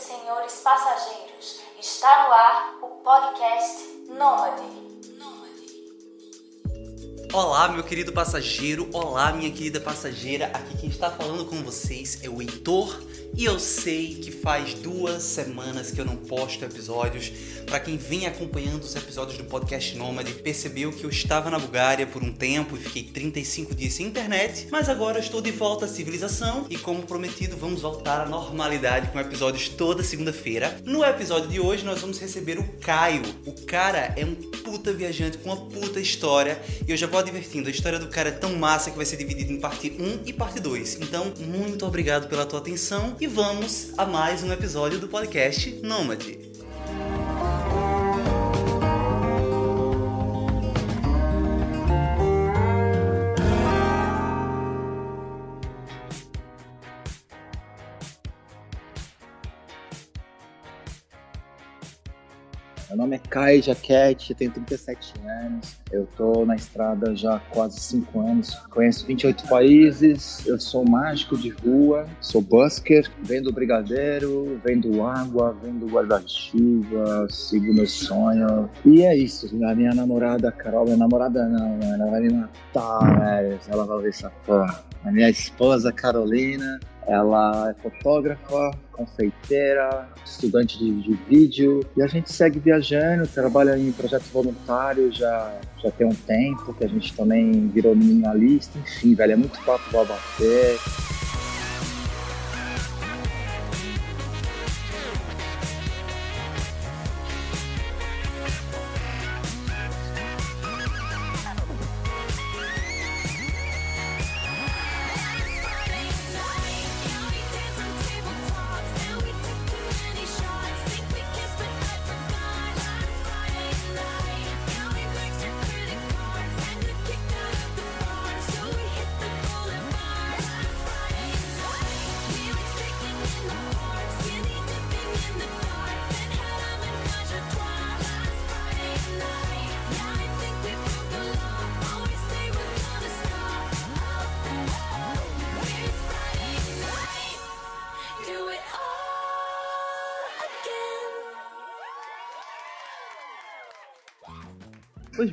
Senhores passageiros, está no ar o podcast Nômade. Olá, meu querido passageiro, olá, minha querida passageira. Aqui quem está falando com vocês é o Heitor e eu sei que faz duas semanas que eu não posto episódios. Para quem vem acompanhando os episódios do podcast Nômade, percebeu que eu estava na Bulgária por um tempo e fiquei 35 dias sem internet, mas agora estou de volta à civilização e, como prometido, vamos voltar à normalidade com episódios toda segunda-feira. No episódio de hoje, nós vamos receber o Caio. O cara é um puta viajante com uma puta história e eu já vou advertindo: a história do cara é tão massa que vai ser dividida em parte 1 e parte 2. Então, muito obrigado pela tua atenção e vamos a mais um episódio do podcast Nômade. Kai Jaquete, tenho 37 anos. Eu tô na estrada já há quase 5 anos. Conheço 28 países. Eu sou mágico de rua, sou busker, vendo brigadeiro, vendo água, vendo guarda-chuva, sigo meu sonho. E é isso. A minha namorada, Carol, minha namorada não, ela vai me matar. Ela vai ver essa porra. A minha esposa, Carolina, ela é fotógrafa, confeiteira, estudante de, de, vídeo e a gente segue viajando, trabalha em projetos voluntários já, já tem um tempo que a gente também virou minimalista, enfim, velho, é muito papo pra bater.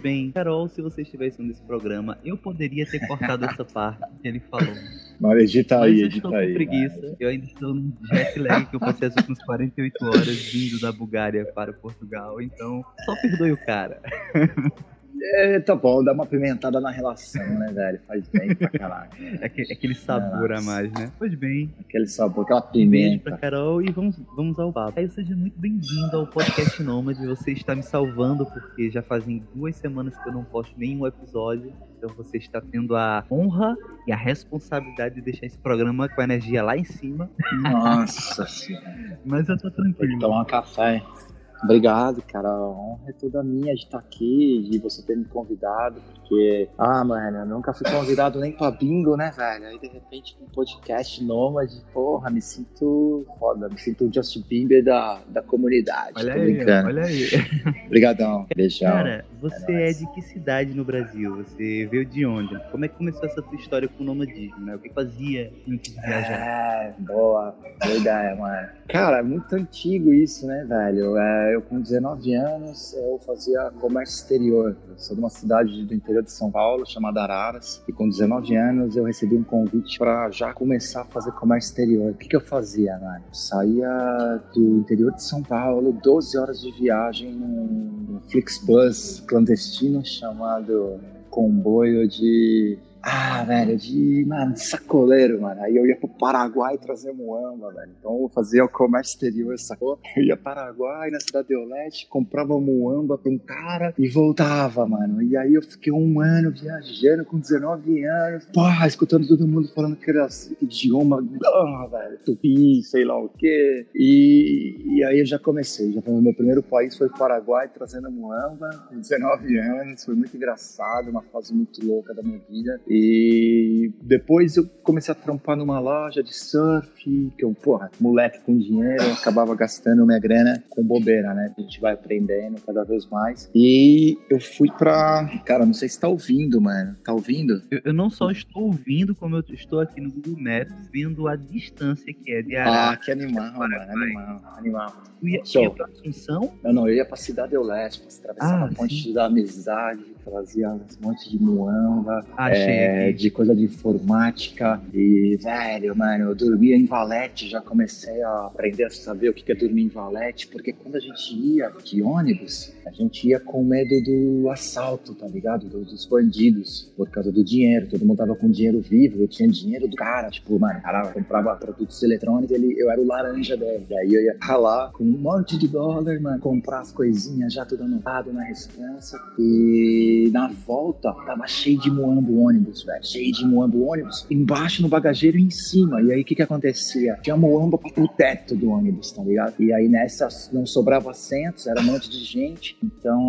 Bem, Carol, se você estivesse nesse programa, eu poderia ter cortado essa parte que ele falou. Mas edita aí, Mas eu edita estou aí. com preguiça. Eu ainda estou no jet lag que eu passei as últimas 48 horas vindo da Bulgária para Portugal. Então, só perdoe o cara. É, tá bom, dá uma pimentada na relação, né, velho? Faz bem pra caralho. É aquele, aquele sabor a mais, né? Pois bem, Aquele sabor, aquela um beijo pra pimenta. Carol e vamos, vamos ao papo. Caio, seja muito bem-vindo ao podcast Nômade. Você está me salvando porque já fazem duas semanas que eu não posto nenhum episódio. Então você está tendo a honra e a responsabilidade de deixar esse programa com a energia lá em cima. Nossa senhora. Mas eu tô Vou tranquilo. tomar um café. Obrigado, cara. A honra é toda minha de estar aqui, de você ter me convidado, porque, ah, mano, eu nunca fui convidado nem pra bingo, né, velho? Aí, de repente, com um podcast nômade, porra, me sinto foda, me sinto o Justin Bieber da, da comunidade. Olha Tô aí, brincando. olha aí. Obrigadão. Beijão. Cara, você é, nóis. de que cidade no Brasil? Você veio de onde? Como é que começou essa tua história com o nomadismo, né? O que fazia antes de viajar? É, boa, boa ideia, mano. Cara, é muito antigo isso, né, velho? É, eu com 19 anos, eu fazia comércio exterior. Eu sou de uma cidade do interior de São Paulo, chamada Araras. E com 19 anos, eu recebi um convite para já começar a fazer comércio exterior. O que, que eu fazia, mano? Eu saía do interior de São Paulo, 12 horas de viagem num Flixbus clandestino chamado comboio de ah, velho, de, mano, de sacoleiro, mano. Aí eu ia pro Paraguai trazer muamba, velho. Então eu fazia o comércio exterior, sacou? Eu ia Paraguai, na Cidade do Leste, comprava muamba pra um cara e voltava, mano. E aí eu fiquei um ano viajando com 19 anos, pá, escutando todo mundo falando que era idioma, ah, velho, tupi, sei lá o quê. E, e aí eu já comecei, já foi meu primeiro país foi o Paraguai, trazendo muamba, com 19 anos, foi muito engraçado, uma fase muito louca da minha vida. Depois eu comecei a trampar numa loja de surf, que eu, porra, moleque com dinheiro, acabava gastando minha grana com bobeira, né? A gente vai aprendendo cada vez mais. E eu fui pra. Cara, não sei se tá ouvindo, mano. Tá ouvindo? Eu, eu não só estou ouvindo, como eu estou aqui no Google Maps, vendo a distância que é de Arara. Ah, que animal, mano. Animal, animal. Tu ia, ia pra Assunção? Não, não, eu ia pra Cidade do Leste, atravessava ah, a ponte sim. da amizade, fazia um monte de muamba, é, de coisa de informática. E, velho, mano, eu dormia em valete, já comecei a aprender a saber o que é dormir em valete, porque quando a gente ia de ônibus, a gente ia com medo do assalto, tá ligado? Do, dos bandidos, por causa do dinheiro. Todo mundo tava com dinheiro vivo, eu tinha dinheiro do cara. Tipo, mano, cara comprava produtos eletrônicos, ele, eu era o laranja dele. Daí eu ia ralar com um monte de dólar, mano, comprar as coisinhas já tudo anotado na responsa. E na volta, tava cheio de moambo ônibus, velho. Cheio de moambo ônibus. Embaixo no bagageiro e em cima. E aí o que que acontecia? Tinha moamba pro teto do ônibus, tá ligado? E aí nessa não sobrava assentos, era um monte de gente. Então,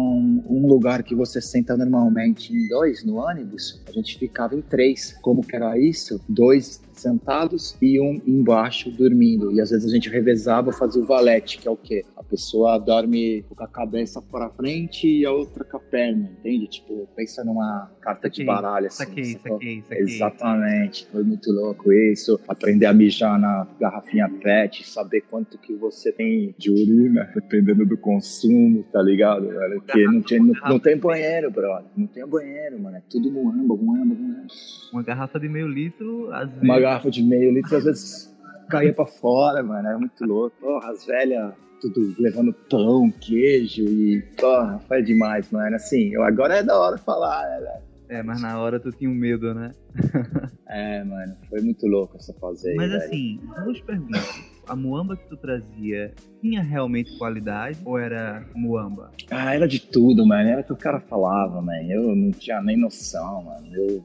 um lugar que você senta normalmente em dois no ônibus, a gente ficava em três. Como que era isso? Dois sentados e um embaixo dormindo. E às vezes a gente revezava, fazia o valete, que é o quê? A pessoa dorme com a cabeça para frente e a outra com a perna, entende? Tipo, pensa numa carta de baralho assim. Saquei, saquei, saquei. Exatamente. Foi muito louco isso. Aprender a mijar na garrafinha PET, saber quanto que você tem de urina, dependendo do consumo, tá ligado? Porque não, tinha, não, não tem banheiro, brother. Não tem banheiro, mano. É tudo âmbar, no âmbar. Uma garrafa de meio litro, às vezes. Uma garrafa de meio litro, às vezes caía pra fora, mano. Era muito louco. Porra, as velhas tudo levando pão, queijo e. Porra, foi demais, mano. Assim, eu, agora é da hora falar, né, velho? É, mas na hora tu tinha um medo, né? é, mano, foi muito louco essa fase aí. Mas velho. assim, duas perguntas. A muamba que tu trazia tinha realmente qualidade ou era muamba? Ah, era de tudo, mano. Era o que o cara falava, mano. Eu não tinha nem noção, mano. Eu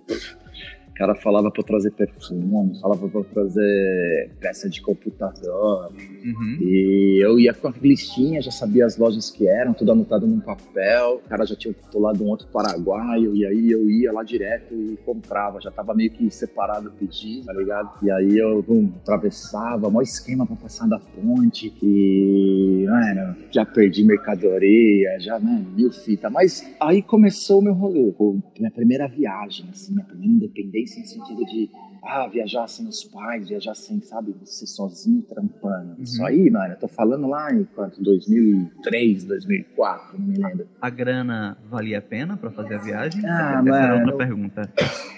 o cara falava para trazer perfume, falava para trazer peça de computador. Uhum. E eu ia com a listinha, já sabia as lojas que eram, tudo anotado num papel. O cara já tinha titulado um outro paraguaio, e aí eu ia lá direto e comprava. Já tava meio que separado o pedido, tá ligado? E aí eu bum, atravessava, maior esquema para passar da ponte. E, mano, já perdi mercadoria, já, né, mil fita. Mas aí começou o meu rolê, minha primeira viagem, assim, minha primeira independência independência em sentido de ah, viajar sem os pais, viajar sem, sabe, você sozinho trampando. Uhum. Isso aí, mano, eu tô falando lá em quanto? 2003, 2004, não me lembro. A grana valia a pena pra fazer a viagem? Ah, Essa mano. era outra pergunta.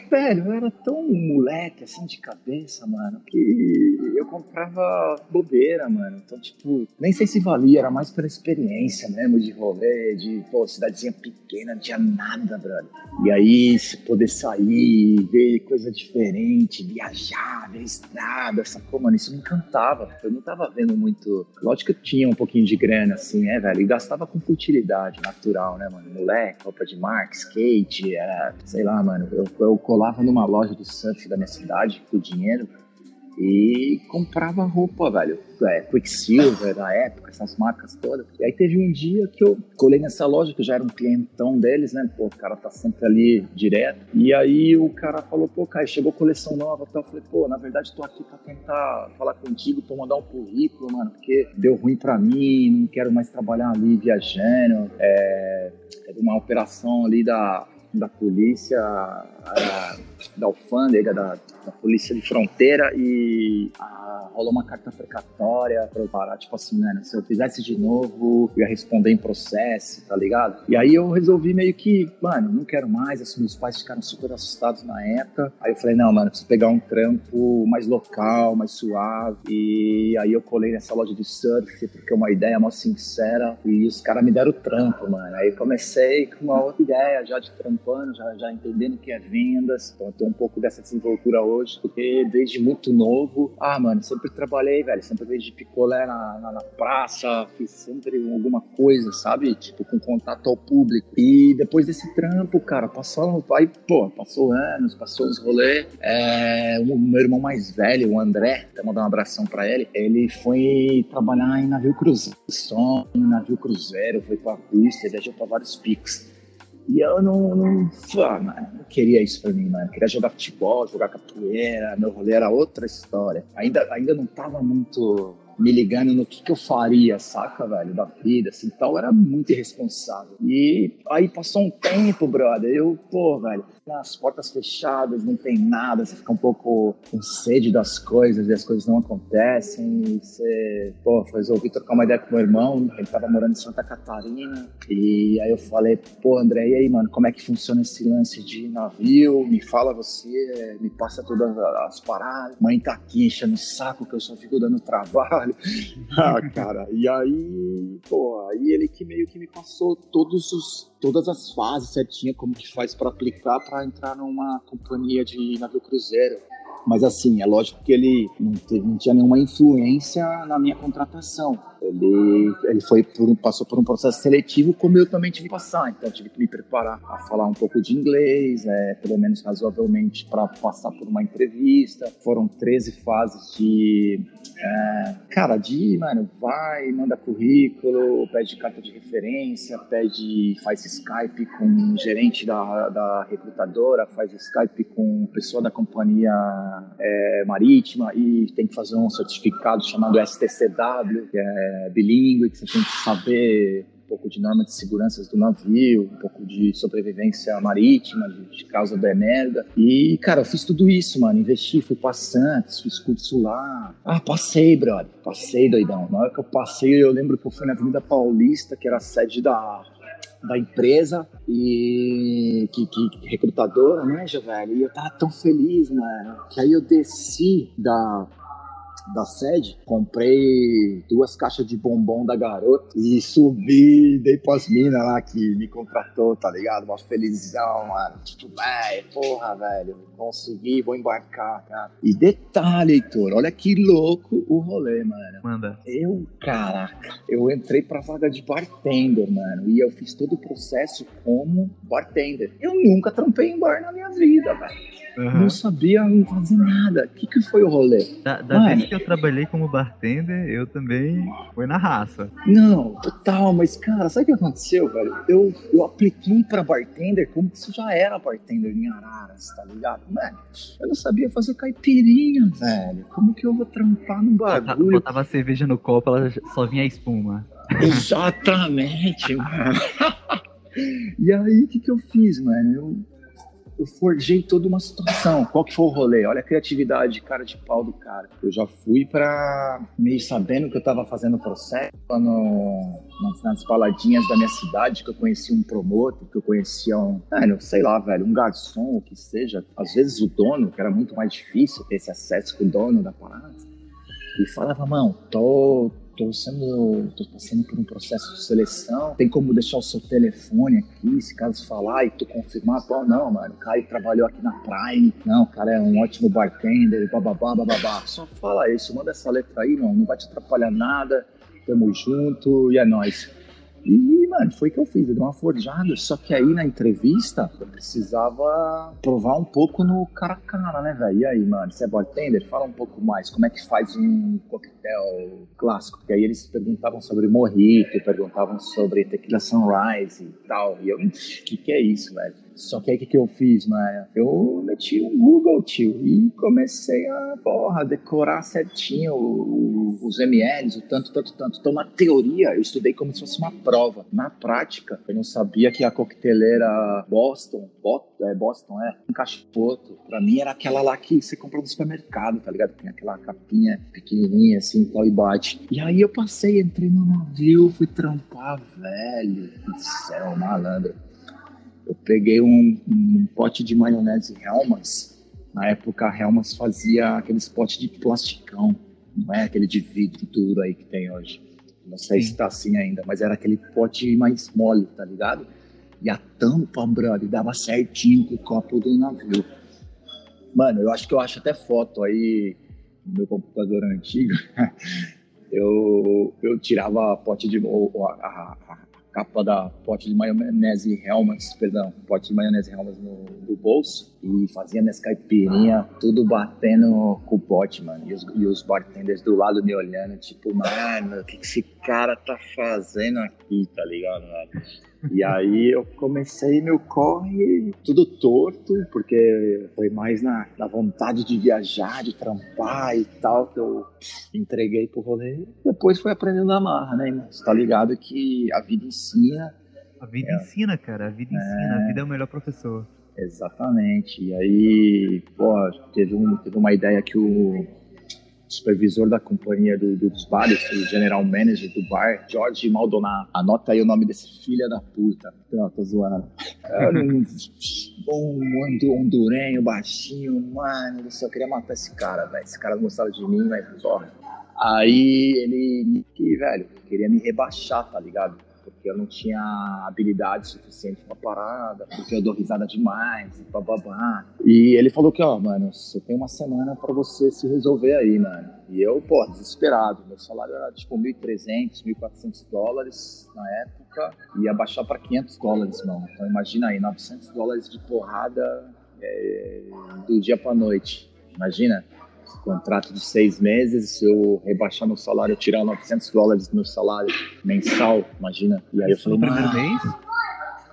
Velho, eu era tão moleque, assim, de cabeça, mano, que eu comprava bobeira, mano. Então, tipo, nem sei se valia, era mais pela experiência mesmo, de rolê, de, pô, cidadezinha pequena, não tinha nada, brother. E aí, se poder sair, ver coisa diferente, viajar, ver estrada, sacou, mano? Isso me encantava. Eu não tava vendo muito. Lógico que eu tinha um pouquinho de grana, assim, é, velho, e gastava com futilidade natural, né, mano? Moleque, roupa de marca, skate, era, sei lá, mano, eu, eu colava numa loja de surf da minha cidade com dinheiro e comprava roupa, velho. É, Quicksilver na época, essas marcas todas. E aí teve um dia que eu colei nessa loja, que eu já era um clientão deles, né? Pô, o cara tá sempre ali direto. E aí o cara falou, pô, cara, chegou coleção nova tal. Eu falei, pô, na verdade tô aqui pra tentar falar contigo, pra mandar um currículo, mano, porque deu ruim pra mim, não quero mais trabalhar ali viajando. É, uma operação ali da da polícia, a, da alfândega, da, da, polícia de fronteira e a, rolou uma carta precatória para eu parar, tipo assim, né, se eu fizesse de novo, eu ia responder em processo, tá ligado? E aí eu resolvi meio que, mano, não quero mais, assim, meus pais ficaram super assustados na época, aí eu falei, não, mano, preciso pegar um trampo mais local, mais suave, e aí eu colei nessa loja de surf, porque é uma ideia mó sincera, e os caras me deram o trampo, mano, aí comecei com uma outra ideia já de trampo anos, já, já entendendo o que é vendas. Então tenho um pouco dessa desenvoltura hoje, porque desde muito novo, ah, mano, sempre trabalhei, velho, sempre vendi picolé na, na, na, praça, fiz sempre alguma coisa, sabe? Tipo, com contato ao público. E depois desse trampo, cara, passou, aí, pô, passou anos, passou os rolês. É, o meu irmão mais velho, o André, até mandar um abração pra ele, ele foi trabalhar em navio cruzeiro, som, em navio cruzeiro, foi pra pista, viajou pra vários picos. E eu não, não, ah, mano, não queria isso pra mim, mano. Eu queria jogar futebol, jogar capoeira, meu rolê era outra história. Ainda, ainda não tava muito me ligando no que, que eu faria, saca, velho, da vida, assim, tal, era muito irresponsável. E aí passou um tempo, brother, eu, pô, velho, as portas fechadas, não tem nada, você fica um pouco com sede das coisas e as coisas não acontecem. E você, pô, resolvi trocar uma ideia com meu irmão, ele tava morando em Santa Catarina. E aí eu falei, pô, André, e aí, mano, como é que funciona esse lance de navio? Me fala você, me passa todas as paradas. Mãe tá aqui enchendo o saco que eu só fico dando trabalho. ah, cara, e aí, pô, aí ele que meio que me passou todos os todas as fases certinha, como que faz para aplicar para entrar numa companhia de navio cruzeiro. Mas assim, é lógico que ele não, teve, não tinha nenhuma influência na minha contratação. Ele, ele foi por, passou por um processo seletivo, como eu também tive que passar. Então, tive que me preparar a falar um pouco de inglês, é, pelo menos razoavelmente, para passar por uma entrevista. Foram 13 fases de. É, cara, de, mano, vai, manda currículo, pede carta de referência, pede, faz Skype com o gerente da, da recrutadora, faz Skype com pessoa da companhia é, marítima e tem que fazer um certificado chamado STCW, que é é, bilíngue, que você tem que saber um pouco de norma de segurança do navio, um pouco de sobrevivência marítima, de, de causa da merda. E, cara, eu fiz tudo isso, mano. Investi, fui pra Santos, fiz curso lá. Ah, passei, brother. Passei, doidão. Na hora que eu passei, eu lembro que eu fui na Avenida Paulista, que era a sede da da empresa e que, que recrutadora, né, velho? E eu tava tão feliz, mano, que aí eu desci da da sede, comprei duas caixas de bombom da garota e subi, dei pras minas lá que me contratou, tá ligado? Uma felizão, mano. Tipo, velho, porra, velho, consegui, vou embarcar, cara. E detalhe, Heitor, olha que louco o rolê, mano. Manda. Eu, caraca, eu entrei pra vaga de bartender, mano, e eu fiz todo o processo como bartender. Eu nunca trampei em bar na minha vida, velho. Uhum. Não sabia fazer nada. O que, que foi o rolê? Da, da Mano, vez que eu trabalhei como bartender, eu também fui na raça. Não, total, mas cara, sabe o que aconteceu, velho? Eu, eu apliquei pra bartender como se já era bartender em Araras, tá ligado? Mano, eu não sabia fazer caipirinha, velho. Como que eu vou trampar no bagulho? Botava cerveja no copo, ela só vinha a espuma. Exatamente, mano. E aí, o que, que eu fiz, mano? Eu eu forjei toda uma situação. Qual que foi o rolê? Olha a criatividade, cara de pau do cara. Eu já fui para meio sabendo que eu tava fazendo processo no, nas baladinhas da minha cidade, que eu conhecia um promotor, que eu conhecia um, velho, sei lá, velho, um garçom, o que seja. Às vezes o dono, que era muito mais difícil ter esse acesso com o dono da parada. E falava, mano, tô, tô sendo, tô passando por um processo de seleção, tem como deixar o seu telefone aqui, se caso falar e tu confirmar, pô, não, mano, o cara trabalhou aqui na Prime, não, o cara é um ótimo bartender, bababá, bababá, só fala isso, manda essa letra aí, não, não vai te atrapalhar nada, tamo junto e é nóis. E, mano, foi o que eu fiz, eu dei uma forjada. Só que aí na entrevista eu precisava provar um pouco no cara a cara, né, velho? E aí, mano, você é bartender? Fala um pouco mais. Como é que faz um coquetel clássico? Porque aí eles perguntavam sobre mojito, perguntavam sobre tequila sunrise e tal. E eu, o que, que é isso, velho? Só que aí o que, que eu fiz, né? Eu meti um Google, tio, e comecei a, porra, decorar certinho os MLs, o tanto, tanto, tanto. Então, na teoria, eu estudei como se fosse uma prova. Na prática, eu não sabia que a coqueteleira Boston, Boston, é, Boston, é, um cachoto, pra mim era aquela lá que você compra no supermercado, tá ligado? Tem aquela capinha pequenininha, assim, tal, e bate. E aí eu passei, entrei no navio, fui trampar, velho do céu, malandro eu peguei um, um pote de maionese Helmans. Na época, a Helmans fazia aqueles potes de plasticão, não é aquele de vidro duro aí que tem hoje. Não sei Sim. se tá assim ainda, mas era aquele pote mais mole, tá ligado? E a tampa, brother, dava certinho com o copo do navio. Mano, eu acho que eu acho até foto aí no meu computador antigo. eu, eu tirava pote de. A, a, capa da pote de maionese Helmans, perdão, pote de maionese Helmans no, no bolso e fazia minhas caipirinha, tudo batendo com o pote, mano. E os, e os bartenders do lado me olhando, tipo, mano, o que, que esse cara tá fazendo aqui, tá ligado, mano? E aí eu comecei meu corre tudo torto, porque foi mais na, na vontade de viajar, de trampar e tal, que eu entreguei pro rolê. Depois foi aprendendo a marra, né? Mas tá ligado que a vida ensina. A vida é. ensina, cara. A vida ensina. É... A vida é o melhor professor. Exatamente. E aí, pô, teve, um, teve uma ideia que o supervisor da companhia do, dos bares, o general manager do bar, Jorge Maldonado. Anota aí o nome desse filho da puta. Não, tô zoando. Era um, um hondurenho, baixinho, mano, eu só queria matar esse cara, velho. Esse cara não gostava de mim, mas só. Aí ele, velho, queria me rebaixar, tá ligado? Porque eu não tinha habilidade suficiente pra parada, porque eu dou risada demais, bababá. E ele falou que, ó, mano, você tem uma semana para você se resolver aí, mano. E eu, pô, desesperado. Meu salário era tipo 1.300, 1.400 dólares na época, ia baixar para 500 dólares, mano. Então imagina aí, 900 dólares de porrada é, do dia pra noite. Imagina contrato de seis meses, se eu rebaixar meu salário, eu tirar 900 dólares do meu salário mensal, imagina. E aí eu falei, no primeiro mês?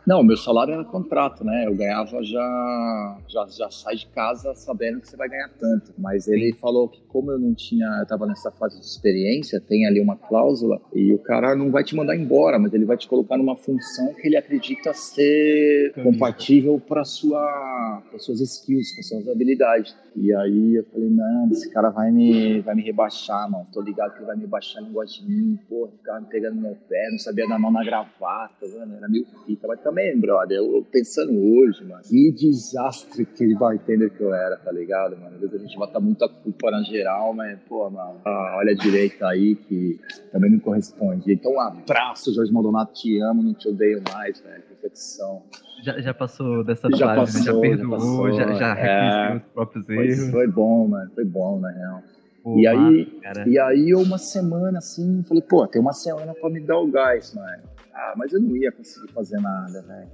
Não, meu salário era contrato, né? Eu ganhava já, já, já sai de casa sabendo que você vai ganhar tanto. Mas ele falou que como eu não tinha, eu tava nessa fase de experiência, tem ali uma cláusula e o cara não vai te mandar embora, mas ele vai te colocar numa função que ele acredita ser compatível para sua, para suas skills, para suas habilidades. E aí eu falei, não, esse cara vai me, vai me rebaixar, mano. Tô ligado que ele vai me rebaixar, não gosta de mim, porra, ficava me pegando no meu pé, não sabia dar mão na gravata, mano, era meio fita, mas também, brother, eu, pensando hoje, mano, que desastre aquele bartender que eu era, tá ligado, mano? Às vezes a gente bota muita culpa na geral, mas, pô, mano, olha direito aí que também não corresponde. Então, um abraço, Jorge Maldonado, te amo, não te odeio mais, velho, perfeição. Já, já passou dessa já fase, passou, né? já perdoou, já, já, já reconheceu é, os próprios erros. Foi bom, mano, foi bom, na real. Pô, e, aí, e aí, uma semana assim, falei, pô, tem uma semana pra me dar o gás, mano. Ah, mas eu não ia conseguir fazer nada, velho.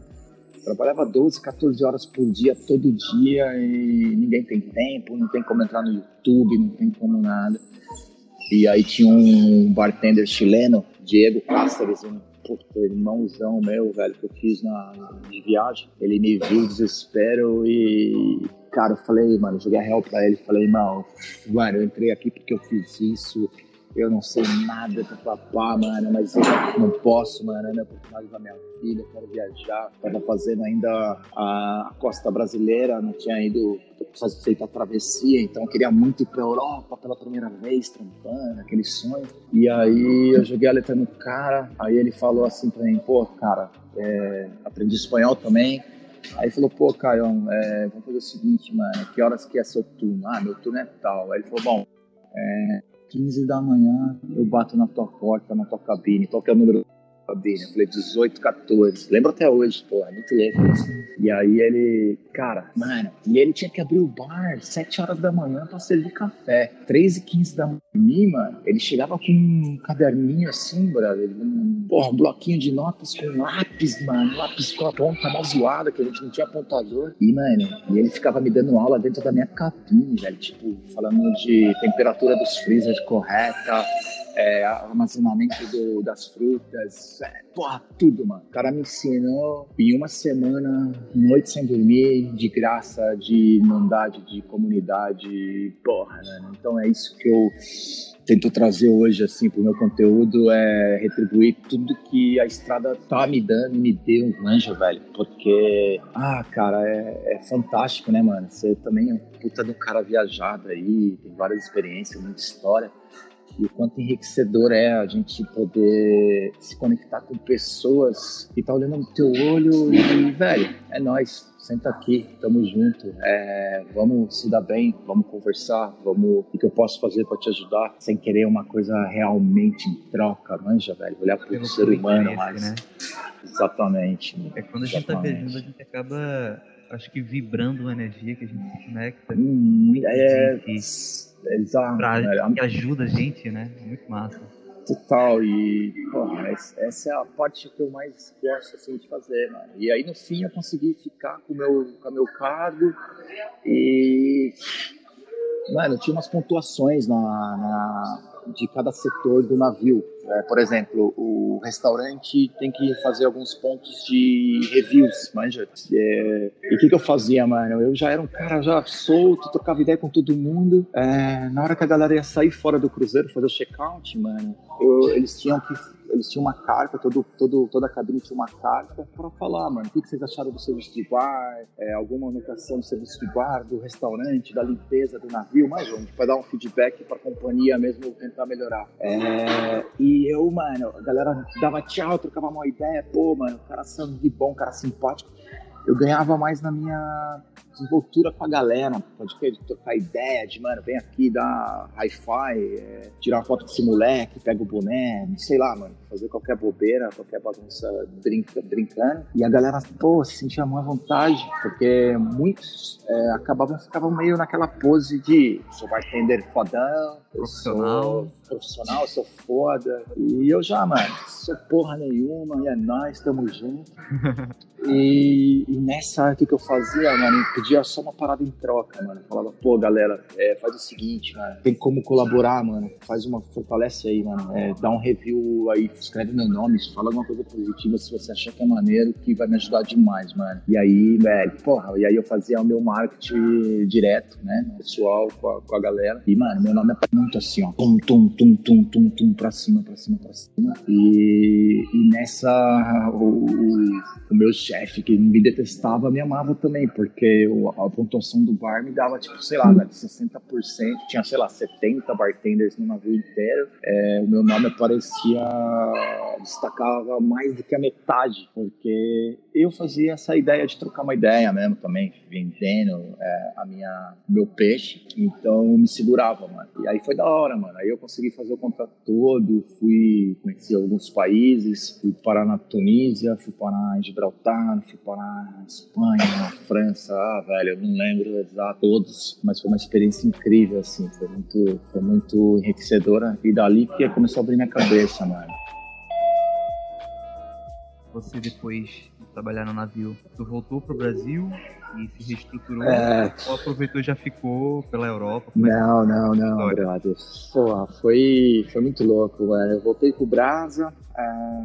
Trabalhava 12, 14 horas por dia, todo dia, e ninguém tem tempo, não tem como entrar no YouTube, não tem como nada. E aí tinha um bartender chileno, Diego Cáceres, um puta, irmãozão meu, velho, que eu fiz na, viagem. Ele me viu desespero e, cara, eu falei, mano, joguei a real pra ele. Falei, irmão, mano, eu entrei aqui porque eu fiz isso eu não sei nada, papá, mano, mas eu não posso, mano, é minha oportunidade da minha filha, quero viajar. Tava fazendo ainda a costa brasileira, não tinha ido fazer feito a travessia, então eu queria muito ir pra Europa pela primeira vez, trampando, aquele sonho. E aí eu joguei a letra no cara, aí ele falou assim pra mim, pô, cara, é, aprendi espanhol também, Aí falou, pô, Caio, é, vamos fazer o seguinte, mano, que horas que é seu turno? Ah, meu turno é tal. Aí ele falou, bom, é, 15 da manhã eu bato na tua porta, na tua cabine, qual que é o número cabine? Eu falei 18, 14. Lembro até hoje, pô, é muito louco isso. E aí ele, cara, mano, e ele tinha que abrir o bar 7 horas da manhã pra servir café. 3 e 15 da manhã, mano, ele chegava com um caderninho assim, brother, um, porra, um bloquinho de notas com lápis, mano, lápis com a ponta mal zoada, que a gente não tinha apontador. E, mano, e ele ficava me dando aula dentro da minha cabine, velho, tipo, falando de temperatura dos freezers correta, é, armazenamento do, das frutas, é, porra, tudo, mano. O cara me ensinou em uma semana, noite sem dormir, de graça, de irmandade, de comunidade, porra, né? Então é isso que eu tento trazer hoje, assim, pro meu conteúdo, é retribuir tudo que a estrada tá me dando me deu, anjo, velho. Porque, ah, cara, é, é fantástico, né, mano? Você também é um puta de um cara viajado aí, tem várias experiências, muita história e o quanto enriquecedor é a gente poder se conectar com pessoas que tá olhando no teu olho e, velho, é nós, senta aqui, tamo junto, é, vamos se dar bem, vamos conversar, vamos, o que eu posso fazer para te ajudar, sem querer uma coisa realmente em troca, manja, velho, olhar pro ser humano mais. Né? Exatamente. É quando a gente tá Exatamente. tá viajando, a gente acaba acho que vibrando uma energia que a gente se conecta. Hum, é, que, exato. Pra, né? que ajuda a gente, né? Muito massa. Total, e porra, essa é a parte que eu mais gosto assim, de fazer, mano. E aí no fim eu consegui ficar com o meu, com o meu cargo e mano, tinha umas pontuações na, na de cada setor do navio. É, por exemplo, o restaurante tem que fazer alguns pontos de reviews, manja. É, e o que, que eu fazia, mano? Eu já era um cara já solto, trocava ideia com todo mundo. É, na hora que a galera ia sair fora do cruzeiro, fazer o check-out, mano, eu, eles tinham que eles tinham uma carta, todo, todo, toda a cabine tinha uma carta para falar, mano, o que, vocês acharam do serviço de bar, é, alguma anotação do serviço de bar, do restaurante, da limpeza do navio, mais um, para dar um feedback para a companhia mesmo tentar melhorar. É, e eu, mano, a galera dava tchau, trocava uma ideia, pô, mano, cara sangue bom, cara simpático. Eu ganhava mais na minha desenvoltura com a galera, pode querer trocar ideia de, mano, vem aqui, dá hi-fi, é, tirar uma foto desse moleque, pega o boné, sei lá, mano, fazer qualquer bobeira, qualquer bagunça brinca, brincando. E a galera, pô, se sentia mais vontade, porque muitos é, acabavam, ficavam meio naquela pose de sou bartender fodão, profissional. sou profissional, sou foda. E eu já, mano, sou porra nenhuma, e é nóis, tamo junto. e, e, nessa, o que, que eu fazia, mano? Eu pedia só uma parada em troca, mano. Eu falava, pô, galera, é, faz o seguinte, mano, tem como colaborar, mano. Faz uma, fortalece aí, mano. É, dá um review aí, escreve meu nome, fala alguma coisa positiva se você achar que é maneiro, que vai me ajudar demais, mano. E aí, velho, porra, e aí eu fazia o meu marketing direto, né? Pessoal, com a, com a galera. E, mano, meu nome é muito assim, ó. Tum, tum, tum, tum, tum, tum, pra cima, pra cima, pra cima. E, e nessa, o, o, meu chefe, que me detestava, me amava também, porque a pontuação do bar me dava, tipo, sei lá, de 60%. Tinha, sei lá, 70 bartenders no navio inteiro. É, o meu nome aparecia, destacava mais do que a metade, porque eu fazia essa ideia de trocar uma ideia mesmo também, vendendo é, a minha, meu peixe. Então me segurava, mano. E aí foi da hora, mano. Aí eu consegui fazer o contrato todo, fui conhecer alguns países, fui parar na Tunísia, fui parar em Gibraltar, fui parar na Espanha, na França, ah, velho, eu não lembro exato todos, mas foi uma experiência incrível, assim, foi muito, foi muito enriquecedora. E dali que começou a abrir minha cabeça, mano. Você depois trabalhar no navio, tu voltou pro Brasil e se reestruturou é... ou aproveitou e já ficou pela Europa? Não, não, não, brother. Pô, foi, foi muito louco, velho. Eu voltei pro Brasa, é...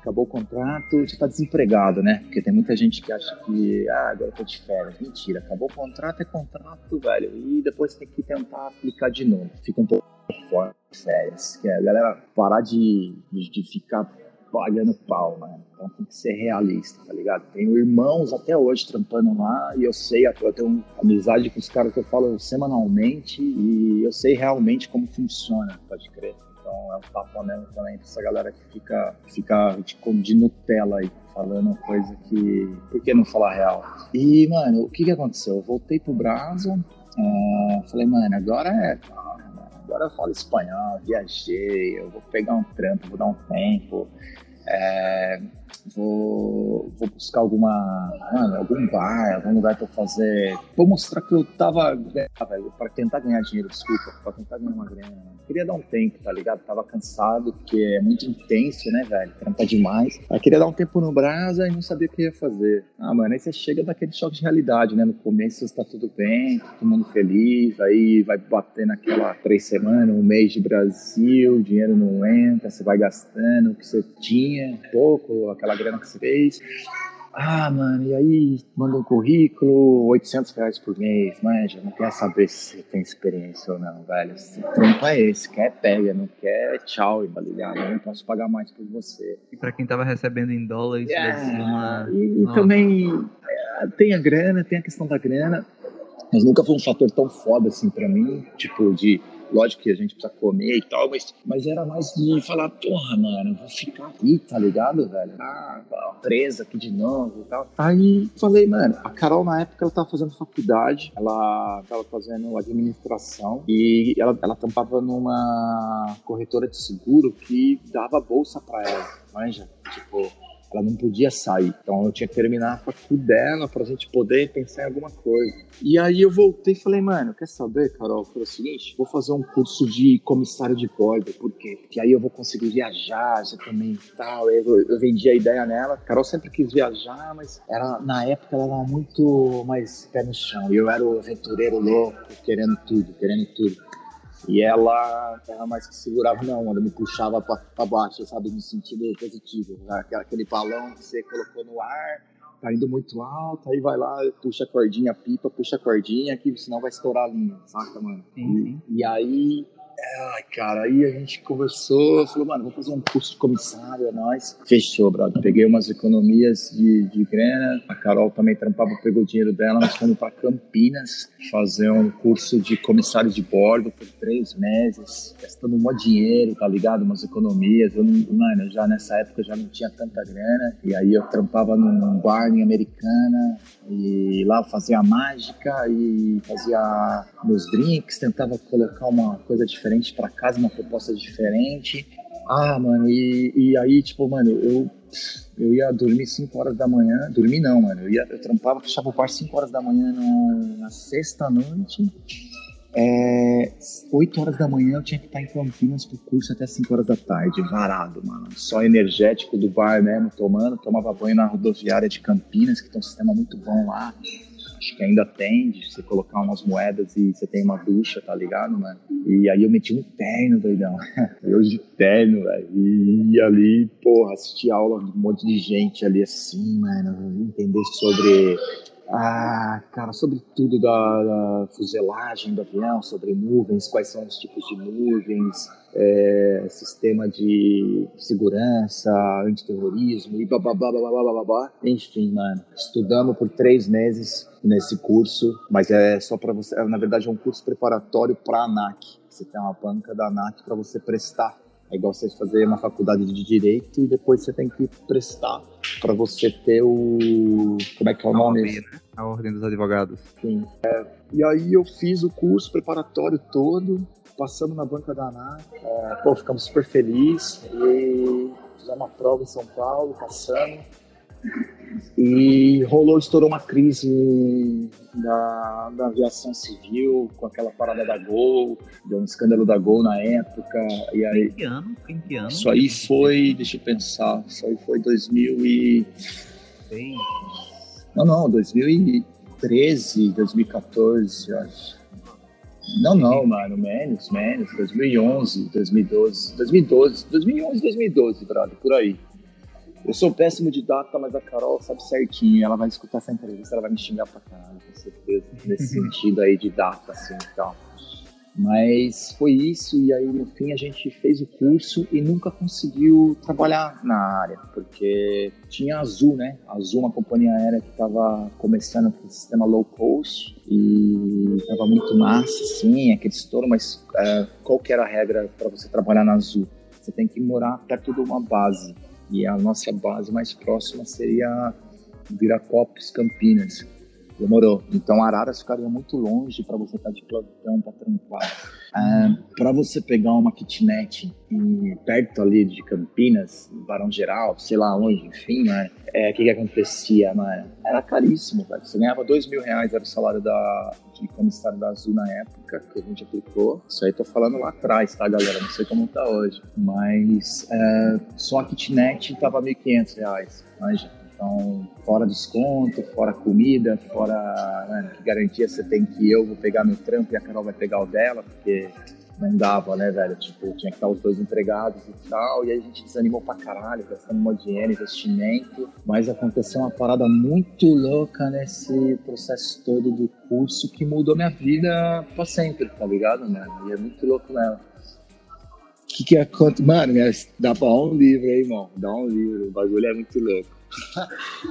acabou o contrato, já tá desempregado, né? Porque tem muita gente que acha que, ah, agora eu tô de férias. Mentira, acabou o contrato, é contrato, velho. E depois tem que tentar aplicar de novo. Fica um pouco fora férias. Que é a galera parar de, de, de ficar pagando pau, mano. Então tem que ser realista, tá ligado? Tenho irmãos até hoje trampando lá e eu sei, eu tenho amizade com os caras que eu falo semanalmente e eu sei realmente como funciona, pode crer. Então é um papo mesmo também pra essa galera que fica, fica tipo, de Nutella aí, falando coisa que. Por que não falar real? E, mano, o que que aconteceu? Eu voltei pro Brasa, uh, falei, mano, agora é agora eu falo espanhol, viajei, eu vou pegar um trampo, vou dar um tempo. É, vou, vou buscar alguma, mano, algum bar, algum lugar pra fazer. Vou mostrar que eu tava, ah, velho, pra tentar ganhar dinheiro, desculpa, pra tentar ganhar uma grana. Queria dar um tempo, tá ligado? Tava cansado, porque é muito intenso, né, velho? Trampa demais. Aí queria dar um tempo no brasa e não sabia o que ia fazer. Ah, mano, aí você chega daquele choque de realidade, né? No começo está tudo bem, todo mundo feliz, aí vai bater naquela três semanas, um mês de Brasil, dinheiro não entra, você vai gastando o que você tinha, pouco, aquela grana que você fez. Ah, mano, e aí manda um currículo, 800 reais por mês, manja, não quer saber se tem experiência ou não, velho. O trampo é esse, quer pega, não quer tchau, tá ligado? Eu não posso pagar mais por você. E pra quem tava recebendo em dólar, isso é, deve ser uma... E, e também é, tem a grana, tem a questão da grana, mas nunca foi um fator tão foda assim pra mim, tipo, de Lógico que a gente precisa comer e tal, mas, mas era mais de falar, porra, mano, vou ficar aqui, tá ligado, velho? Ah, presa aqui de novo e tal. Aí falei, mano, a Carol na época ela tava fazendo faculdade, ela tava fazendo administração e ela, ela tampava numa corretora de seguro que dava bolsa pra ela, manja? Tipo, ela não podia sair. Então eu tinha que terminar a faculdade dela pra gente poder pensar em alguma coisa. E aí eu voltei e falei, mano, quer saber, Carol? Foi o seguinte, vou fazer um curso de comissário de bordo. Por quê? Porque aí eu vou conseguir viajar, já também e tal. Eu, eu vendi a ideia nela. Carol sempre quis viajar, mas ela, na época ela era muito mais pé no chão. E eu era o aventureiro louco, querendo tudo, querendo tudo. E ela, ela mais que segurava não, ela me puxava para baixo, sabe, no sentido positivo. Aquele balão que você colocou no ar, tá indo muito alto, aí vai lá, puxa a cordinha, pipa, puxa a cordinha, que senão vai estourar a linha, saca, mano? Sim, E, e aí Ai, cara, aí a gente conversou, falou, mano, vamos fazer um curso de comissário, é nóis. Fechou, brother. Peguei umas economias de, de grana, a Carol também trampava, pegou o dinheiro dela, nós fomos para Campinas fazer um curso de comissário de bordo por três meses, gastando um monte de dinheiro, tá ligado? Umas economias. Eu mano, já nessa época já não tinha tanta grana, e aí eu trampava num bar em Americana, e lá fazia mágica e fazia meus drinks, tentava colocar uma coisa diferente para casa, uma proposta diferente. Ah, mano, e, e aí, tipo, mano, eu, eu ia dormir 5 horas da manhã. Dormir não, mano. Eu, ia, eu trampava, fechava o bar 5 horas da manhã na, na sexta noite. É, 8 horas da manhã eu tinha que estar em Campinas pro curso até 5 horas da tarde, varado, mano. Só energético do bar mesmo, tomando. Tomava banho na rodoviária de Campinas, que tem um sistema muito bom lá acho que ainda tem, de você colocar umas moedas e você tem uma ducha, tá ligado, mano? E aí eu meti um terno, doidão. Eu de terno, velho. E ali, porra, assisti aula de um monte de gente ali assim, mano. Entender sobre ah, cara, sobre tudo da, da, fuselagem do avião, sobre nuvens, quais são os tipos de nuvens, é, sistema de segurança, antiterrorismo e blá blá blá blá blá blá blá. Enfim, mano, estudamos por três meses nesse curso, mas é só para você, na verdade é um curso preparatório para a ANAC. Você tem uma banca da ANAC para você prestar é igual você fazer uma faculdade de direito e depois você tem que prestar para você ter o. Como é que é o nome? A ordem, né? A ordem dos advogados. Sim. É, e aí eu fiz o curso preparatório todo, passando na banca da ANAC. É, pô, ficamos super felizes. E fizemos uma prova em São Paulo, passamos. E rolou, estourou uma crise da, da aviação civil com aquela parada da Gol, deu um escândalo da Gol na época. E aí, que ano? Em que ano? Isso aí foi, deixa eu pensar, isso aí foi 2000 e... Não, não, 2013, 2014, eu acho. Não, não, mano, menos, menos, 2011, 2012, 2012, 2011, 2012, brother, por aí. Eu sou péssimo de data, mas a Carol sabe certinho. Ela vai escutar essa entrevista, ela vai me xingar pra caralho, com certeza. Nesse sentido aí de data, assim e tal. Mas foi isso, e aí no fim a gente fez o curso e nunca conseguiu trabalhar na área, porque tinha a Azul, né? A Azul, uma companhia aérea que estava começando com o sistema low cost e estava muito massa, assim, aquele estouro, mas uh, qual que era a regra para você trabalhar na Azul? Você tem que morar perto de uma base. E a nossa base mais próxima seria Viracopos, Campinas. Demorou. Então Araras ficaria muito longe para você estar tá de plantão para trampar. Ah, para você pegar uma kitnet e, perto ali de Campinas, Barão Geral, sei lá onde, enfim, né? É, o que que acontecia, mano? Era caríssimo, velho. Você ganhava dois mil reais, era o salário da, de comissário da Azul na época que a gente aplicou. Isso aí tô falando lá atrás, tá, galera? Não sei como tá hoje. Mas é, só a kitnet tava 1.500 reais, manja. Então, fora desconto, fora comida, fora né, que garantia você tem que eu vou pegar meu trampo e a Carol vai pegar o dela, porque não dava, né, velho? Tipo, tinha que estar os dois empregados e tal. E aí a gente desanimou pra caralho, gastando um de dinheiro, investimento. Mas aconteceu uma parada muito louca nesse processo todo do curso que mudou minha vida pra sempre, tá ligado, mano? E é muito louco mesmo. O que que acontece? Mano, dá pra um livro aí, irmão. Dá um livro. O bagulho é muito louco.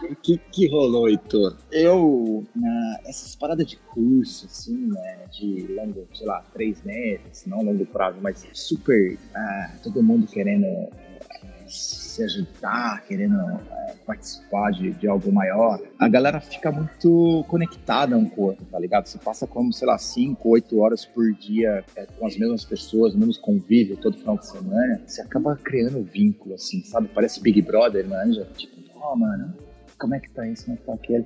O que, que rolou, Heitor? Eu, na, essas paradas de curso, assim, né, de longo, sei lá, três meses, não longo prazo, mas super, ah, todo mundo querendo se ajudar, querendo é, participar de, de algo maior, a galera fica muito conectada um com o outro, tá ligado? Você passa como, sei lá, 5, 8 horas por dia é, com as mesmas pessoas, no mesmo convívio todo final de semana, você acaba criando vínculo, assim, sabe? Parece Big Brother, manja? Tipo, ó, oh, mano, como é que tá isso, como é que tá aquele.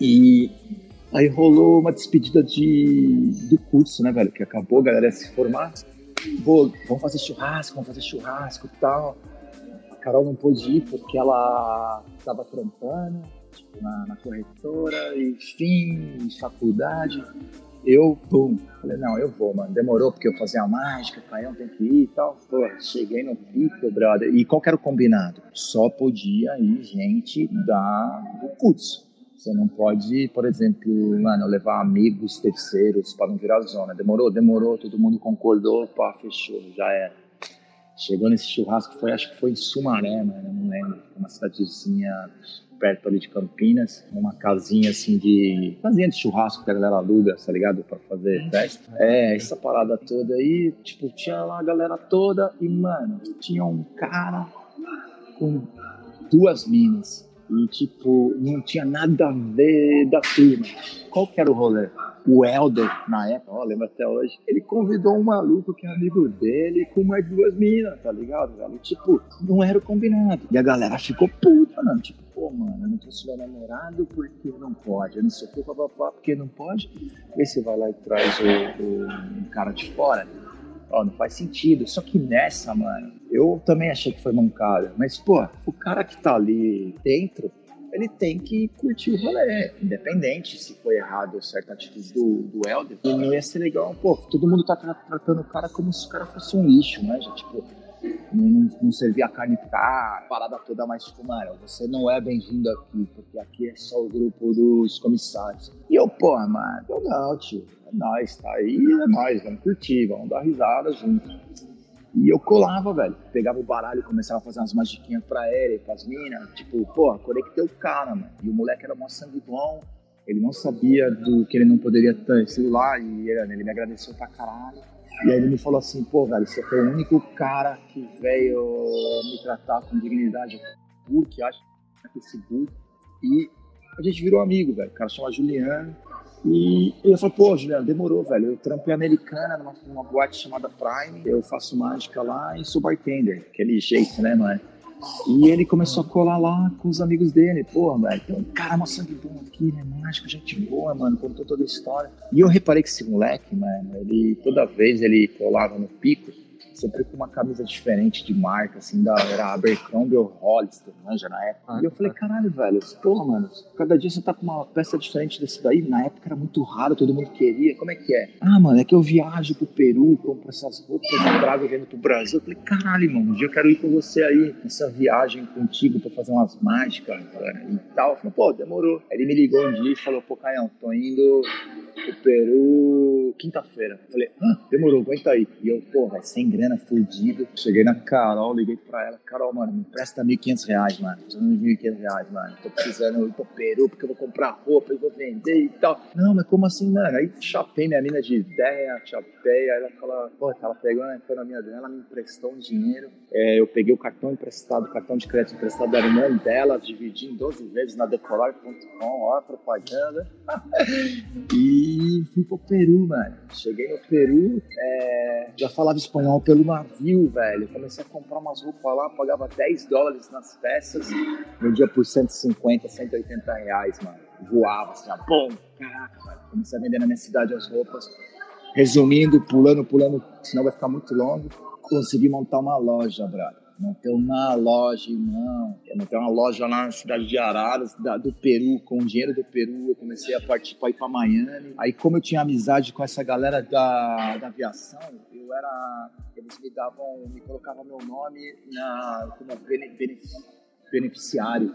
E aí rolou uma despedida de, do curso, né, velho? Que acabou, a galera ia se formar. Vamos fazer churrasco, vamos fazer churrasco e tal. A Carol não pôde ir porque ela tava trampando tipo, na, na corretora, enfim, faculdade. Eu, pum, falei, não, eu vou, mano. Demorou porque eu fazia a mágica, Caião tem que ir e tal. Pô, cheguei no pico, brother. E qual que era o combinado? Só podia ir gente da, do curso. Você não pode, por exemplo, mano, levar amigos terceiros para não virar zona. Demorou? Demorou, todo mundo concordou, pá, fechou, já era. Chegou nesse churrasco, foi, acho que foi em Sumaré, mano, não lembro, uma cidadezinha perto ali de Campinas, uma casinha assim de. casinha de churrasco que a galera aluga, tá ligado? Pra fazer festa. É, essa parada toda aí, tipo, tinha lá a galera toda e, mano, tinha um cara com duas minas. E, tipo, não tinha nada a ver da turma. Qual que era o rolê? o Helder, na época, ó, lembro até hoje, ele convidou um maluco que é amigo dele com mais duas minas, tá ligado, velho? Tipo, não era o combinado. E a galera ficou puta, mano. Tipo, pô, mano, eu não trouxe meu namorado porque não pode. Eu não sei o que, papapá, porque não pode. Aí você vai lá e traz o, o cara de fora. Ó, não faz sentido. Só que nessa, mano, eu também achei que foi mancada. Mas, pô, o cara que tá ali dentro, ele tem que curtir o rolê, independente se foi errado ou certa atitude do, do Helder. E não ia ser legal, pô, todo mundo tá tratando o cara como se o cara fosse um lixo, né? Já, tipo, não, não servia a carne pra parada toda, mas tipo, mano, você não é bem-vindo aqui, porque aqui é só o grupo dos comissários. E eu, pô, mano, não, tio, é nóis, tá aí, é nóis, vamos curtir, vamos dar risada junto. E eu colava, velho. Pegava o baralho e começava a fazer umas magiquinhas pra ele, pras minas. Tipo, porra, conectei o cara, mano. E o moleque era mó sangue bom. Ele não sabia do que ele não poderia ter celular. E ele, me agradeceu pra caralho. E aí ele me falou assim, pô, velho, você foi o único cara que veio me tratar com dignidade porque acho que esse book. E a gente virou amigo, velho. O cara chama Juliano. E eu falei, pô, Juliano, demorou, velho. Eu trampei americana numa, numa boate chamada Prime. Eu faço mágica lá e sou bartender. Aquele jeito, né, mano? E ele começou a colar lá com os amigos dele. Pô, velho, tem um cara mó sangue bom aqui, né? Mágico, gente boa, mano. Contou toda a história. E eu reparei que esse moleque, mano, ele toda vez ele colava no pico sempre com uma camisa diferente de marca, assim, da, era Abercrombie ou Hollister, manja, na época. Ah, e eu falei, caralho, velho, porra, mano, cada dia você tá com uma peça diferente desse daí, na época era muito raro, todo mundo queria, como é que é? Ah, mano, é que eu viajo pro Peru, compro essas roupas e trago e vendo pro Brasil. Eu falei, caralho, mano, um dia eu quero ir com você aí, nessa viagem contigo pra fazer umas mágicas, cara, e tal. Eu falei, pô, demorou. Aí ele me ligou um dia e falou, pô, Caião, tô indo pro Peru quinta-feira. Falei, ah, demorou, aguenta aí. E eu, pô, vai sem grana, fudido. Cheguei na Carol, liguei pra ela. Carol, mano, me presta 1.500 reais, mano. Precisando de 1.500 reais, mano. Tô precisando ir pro Peru porque eu vou comprar roupa e vou vender e tal. Não, mas como assim, mano? Aí chapei minha mina de ideia, chapei. Aí ela falou, pô, ela pegou na economia dela, me emprestou um dinheiro. É, eu peguei o cartão emprestado, o cartão de crédito emprestado da irmã dela, dividi em 12 vezes na decolar.com, ó, propaganda. e fui pro Peru, mano. Cheguei no Peru, é, já falava espanhol pelo navio, velho. Comecei a comprar umas roupas lá, pagava 10 dólares nas peças, vendia por 150, 180 reais, mano. Voava assim, ó, bom, caraca, velho. Comecei a vender na minha cidade as roupas. Resumindo, pulando, pulando, senão vai ficar muito longo. Consegui montar uma loja, brother montei uma loja. Eu montei uma loja lá na cidade de Araras, da, do Peru, com o dinheiro do Peru. Eu comecei a partir ir para Miami. Aí, como eu tinha amizade com essa galera da, da aviação, eu era. Eles me davam, me colocavam meu nome na, como beneficiário.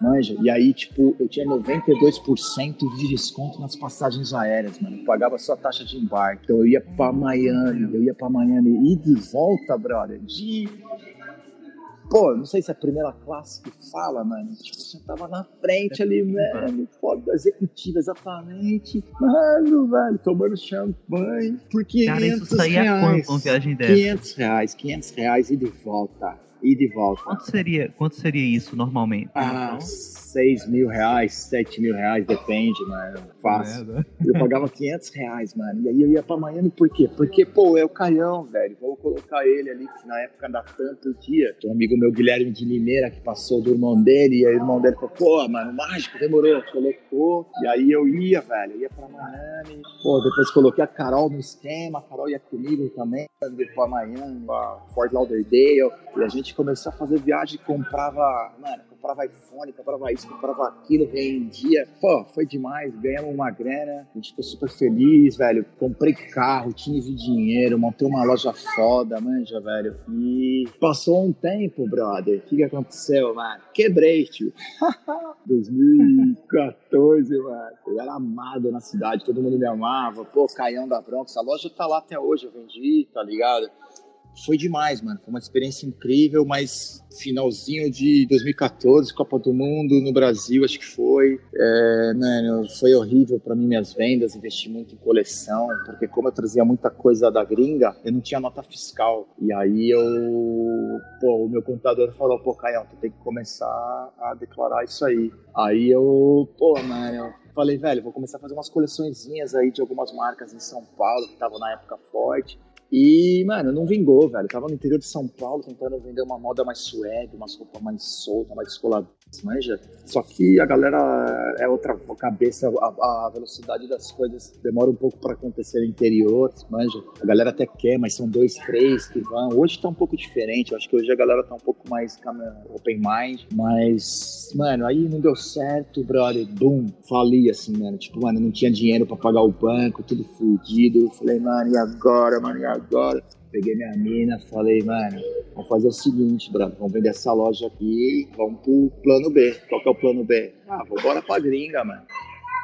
Manja. E aí, tipo, eu tinha 92% de desconto nas passagens aéreas, mano. Eu pagava só taxa de embarque. Então eu ia pra Miami, eu ia pra Miami e de volta, brother, de Pô, não sei se é a primeira classe que fala, mano. Tipo, você tava na frente ali, velho. Foda, executiva, exatamente. Mano, velho, tomando champanhe por 500 Cara, isso saía reais. quanto uma viagem dessa? 500 reais, 500 reais e de volta. e de volta. Quanto seria, quanto seria isso normalmente? Ah, então? 6 mil reais, 7 mil reais, depende, mano. Fácil. Merda. Eu pagava 500 reais, mano. E aí eu ia pra Miami por quê? Porque, pô, é o Caião, velho. Vou colocar ele ali, que na época dá tanto dia. Tem um amigo meu, Guilherme de Limeira, que passou do irmão dele. E aí o irmão dele falou, pô, mano, mágico, demorou. Colocou. E aí eu ia, velho. Eu ia pra Miami. Pô, depois coloquei a Carol no esquema. A Carol ia comigo também. Pra Miami, pra Fort Lauderdale. E a gente começou a fazer viagem e comprava, mano, comprava iPhone, comprava isso, comprava aquilo, vendia. Pô, foi demais, ganhamos uma grana, a gente ficou super feliz, velho. Comprei carro, tive dinheiro, montei uma loja foda, manja, velho. E passou um tempo, brother. O que, que aconteceu, mano? Quebrei, tio. 2014, mano. Eu era amado na cidade, todo mundo me amava. Pô, Caião da Bronx, a loja tá lá até hoje, eu vendi, tá ligado? Foi demais, mano. Foi uma experiência incrível, mas finalzinho de 2014, Copa do Mundo no Brasil, acho que foi. É, foi horrível para mim minhas vendas, investi muito em coleção, porque como eu trazia muita coisa da gringa, eu não tinha nota fiscal. E aí eu, pô, o meu contador falou, pô, Caião, tu tem que começar a declarar isso aí. Aí eu, pô, mano, falei, velho, vou começar a fazer umas coleçõezinhas aí de algumas marcas em São Paulo, que estavam na época forte. E, mano, não vingou, velho. Tava no interior de São Paulo tentando vender uma moda mais suede, umas roupas mais soltas, mais descoladas, manja. Só que a galera é outra cabeça, a, a velocidade das coisas demora um pouco para acontecer no interior, manja. A galera até quer, mas são dois, três que vão. Hoje tá um pouco diferente, eu acho que hoje a galera tá um pouco mais open mind, mas, mano, aí não deu certo, brother. Boom, fali assim, mano. Tipo, mano, não tinha dinheiro para pagar o banco, tudo fudido. Falei, mano, e agora, mano, e agora? Agora. Peguei minha mina, falei, mano, vamos fazer o seguinte, brother, vamos vender essa loja aqui vamos pro plano B. Qual que é o plano B? Ah, vou embora pra gringa, mano.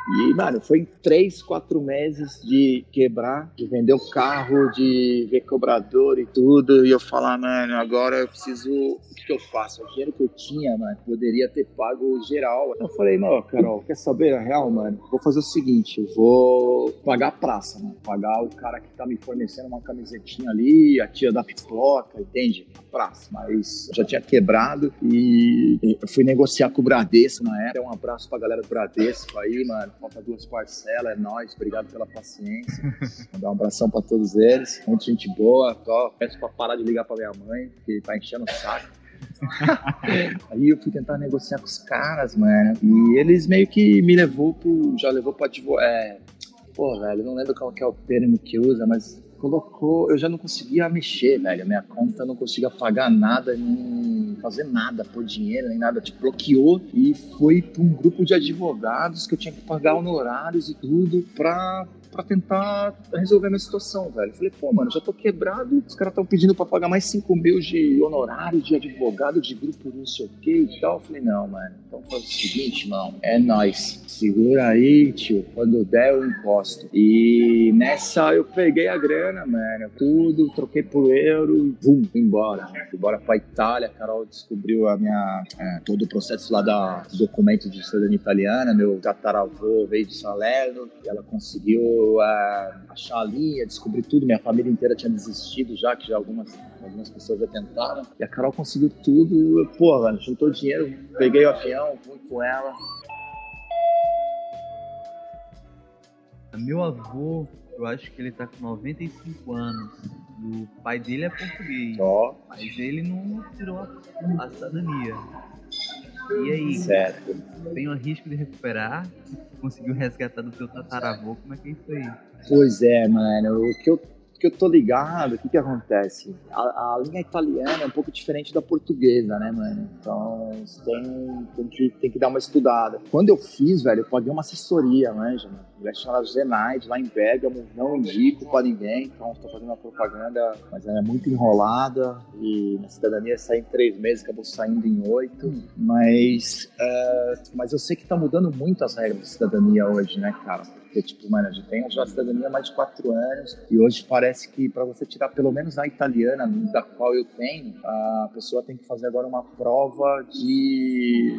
E, mano, foi três, quatro meses de quebrar, de vender o carro, de ver cobrador e tudo. E eu falar, mano, agora eu preciso. O que, que eu faço? O dinheiro que eu tinha, mano, poderia ter pago geral. Eu falei, não, Carol, quer saber a real, mano? Vou fazer o seguinte: eu vou pagar a praça, mano. Pagar o cara que tá me fornecendo uma camisetinha ali, a tia da pipoca, entende? A praça. Mas já tinha quebrado e eu fui negociar com o Bradesco na época. Um abraço pra galera do Bradesco aí, mano falta duas parcelas, é nóis, obrigado pela paciência. Mandar um abração pra todos eles, muita gente boa, só peço pra parar de ligar pra minha mãe, que tá enchendo o saco. Aí eu fui tentar negociar com os caras, mano, e eles meio que me levou pro, já levou pro advogado, é, pô, velho, não lembro qual que é o termo que usa, mas colocou, eu já não conseguia mexer, velho. Minha conta não conseguia pagar nada, nem fazer nada por dinheiro, nem nada. Tipo, bloqueou e foi para um grupo de advogados que eu tinha que pagar honorários e tudo pra para tentar resolver a minha situação, velho. Eu falei, pô, mano, já tô quebrado, os caras estão pedindo para pagar mais 5 mil de honorário de advogado, de grupo não sei o que e tal. Eu falei, não, mano, então faz o seguinte, mano, é nós. Segura aí, tio, quando der eu imposto. E nessa eu peguei a grana, mano, tudo, troquei por euro e vum, fui embora. Fui embora pra Itália, a Carol descobriu a minha, é, todo o processo lá da documento de cidadania italiana, meu tataravô veio de Salerno e ela conseguiu uh, achar a linha, descobrir tudo. Minha família inteira tinha desistido já, que já algumas, algumas pessoas já tentaram. E a Carol conseguiu tudo. Mano, juntou dinheiro, peguei o avião, fui com ela. Meu avô, eu acho que ele tá com 95 anos. O pai dele é português. Só. Mas ele não tirou a, a cidadania. E aí? Certo. Tem o risco de recuperar? Conseguiu resgatar do teu tataravô? Como é que é isso aí? Pois é, mano. O que eu que eu tô ligado, o que que acontece? A, a, linha italiana é um pouco diferente da portuguesa, né, mano? Então, tem, tem, que, tem que dar uma estudada. Quando eu fiz, velho, eu paguei uma assessoria, manja, mano. Mulher chamada Zenaide, lá em Bergamo, não indico pra ninguém, então estou fazendo uma propaganda, mas ela é muito enrolada e na cidadania sai em três meses, acabou saindo em oito, mas, uh, mas eu sei que tá mudando muito as regras de cidadania hoje, né, cara? Porque, tipo, mano, eu tenho já cidadania há mais de quatro anos e hoje parece que para você tirar pelo menos a italiana, da qual eu tenho, a pessoa tem que fazer agora uma prova de,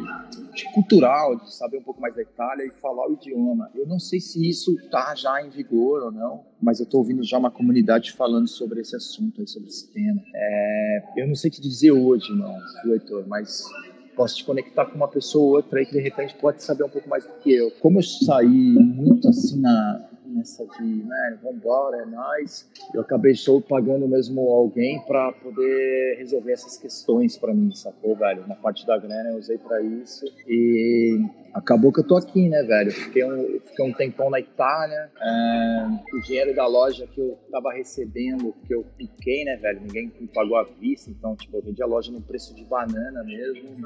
de cultural, de saber um pouco mais da Itália e falar o idioma. Eu não sei se isso tá já em vigor ou não, mas eu tô ouvindo já uma comunidade falando sobre esse assunto, sobre esse tema. É, eu não sei te dizer hoje, não, Heitor, mas posso te conectar com uma pessoa ou outra aí que de repente pode saber um pouco mais do que eu. Como eu saí muito assim na, nessa de, né, vambora, é nóis. Eu acabei só pagando mesmo alguém para poder resolver essas questões para mim, sacou, velho? Uma parte da grana eu usei para isso e acabou que eu tô aqui, né, velho? Fiquei um, fiquei um tempão na Itália. É, o dinheiro da loja que eu tava recebendo, que eu piquei, né, velho? Ninguém me pagou à vista, então, tipo, eu vendi a loja no preço de banana mesmo.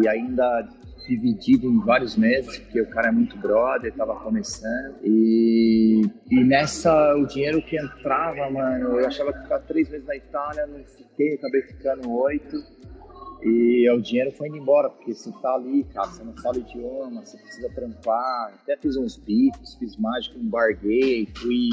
E ainda dividido em vários meses, porque o cara é muito brother, tava começando. E, e nessa, o dinheiro que entrava, mano, eu achava que ficar três meses na Itália, não fiquei, acabei ficando oito. E o dinheiro foi indo embora, porque você tá ali, cara, você não fala idioma, você precisa trampar. Até fiz uns bicos, fiz mágica, embarguei, fui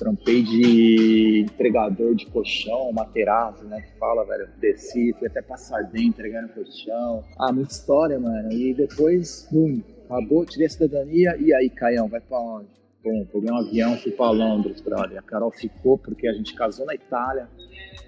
trampei de entregador de colchão, materaço, né? Que fala, velho. Desci, fui até passar dentro entregando colchão. Ah, muita história, mano. E depois, bum, acabou, tirei a cidadania. E aí, Caião, vai pra onde? Bom, peguei um avião, fui pra Londres, brother. A Carol ficou porque a gente casou na Itália.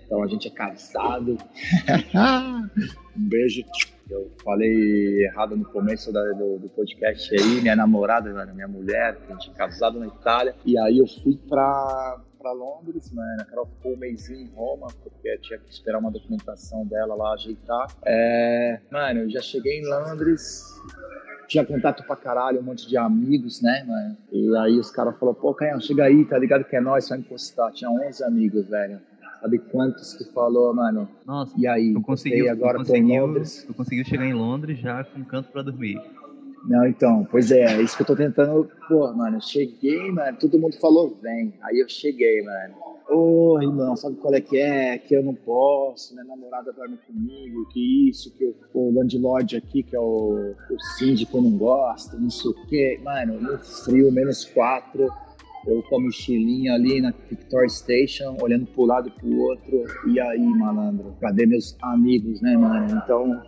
Então a gente é casado. um beijo. Eu falei errado no começo da, do, do, podcast aí, minha namorada, minha mulher, a gente é casado na Itália. E aí eu fui pra, pra Londres, mano. A Carol ficou um mêsinho em Roma, porque tinha que esperar uma documentação dela lá ajeitar. É, mano, eu já cheguei em Londres, tinha contato pra caralho, um monte de amigos, né, mano? E aí os caras falaram, pô, Caião, chega aí, tá ligado que é nós, só encostar. Tinha 11 amigos, velho. Sabe quantos que falou, mano? Nossa, e aí? Tu conseguiu, agora tu conseguiu, Londres. Tu conseguiu chegar em Londres já com um canto pra dormir. Não, então, pois é, é isso que eu tô tentando. Pô, mano, eu cheguei, mano, todo mundo falou, vem. Aí eu cheguei, mano. Ô, oh, irmão, sabe qual é que é? Que eu não posso, minha namorada dorme comigo, que isso, que o landlord aqui, que é o, o síndico, não gosta, não sei o quê. Mano, no frio, menos quatro eu com a mochilinha ali na Victoria Station, olhando pro lado e pro outro, e aí, malandro, cadê meus amigos, né, mano? Então,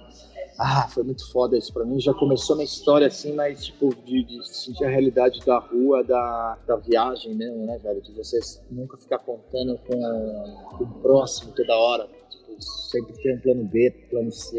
ah, foi muito foda isso pra mim. Já começou minha história assim, mas tipo, de, de sentir a realidade da rua, da, da viagem mesmo, né, velho? De você nunca ficar contando com, com o próximo toda hora. Tipo, sempre ter um plano B, plano C.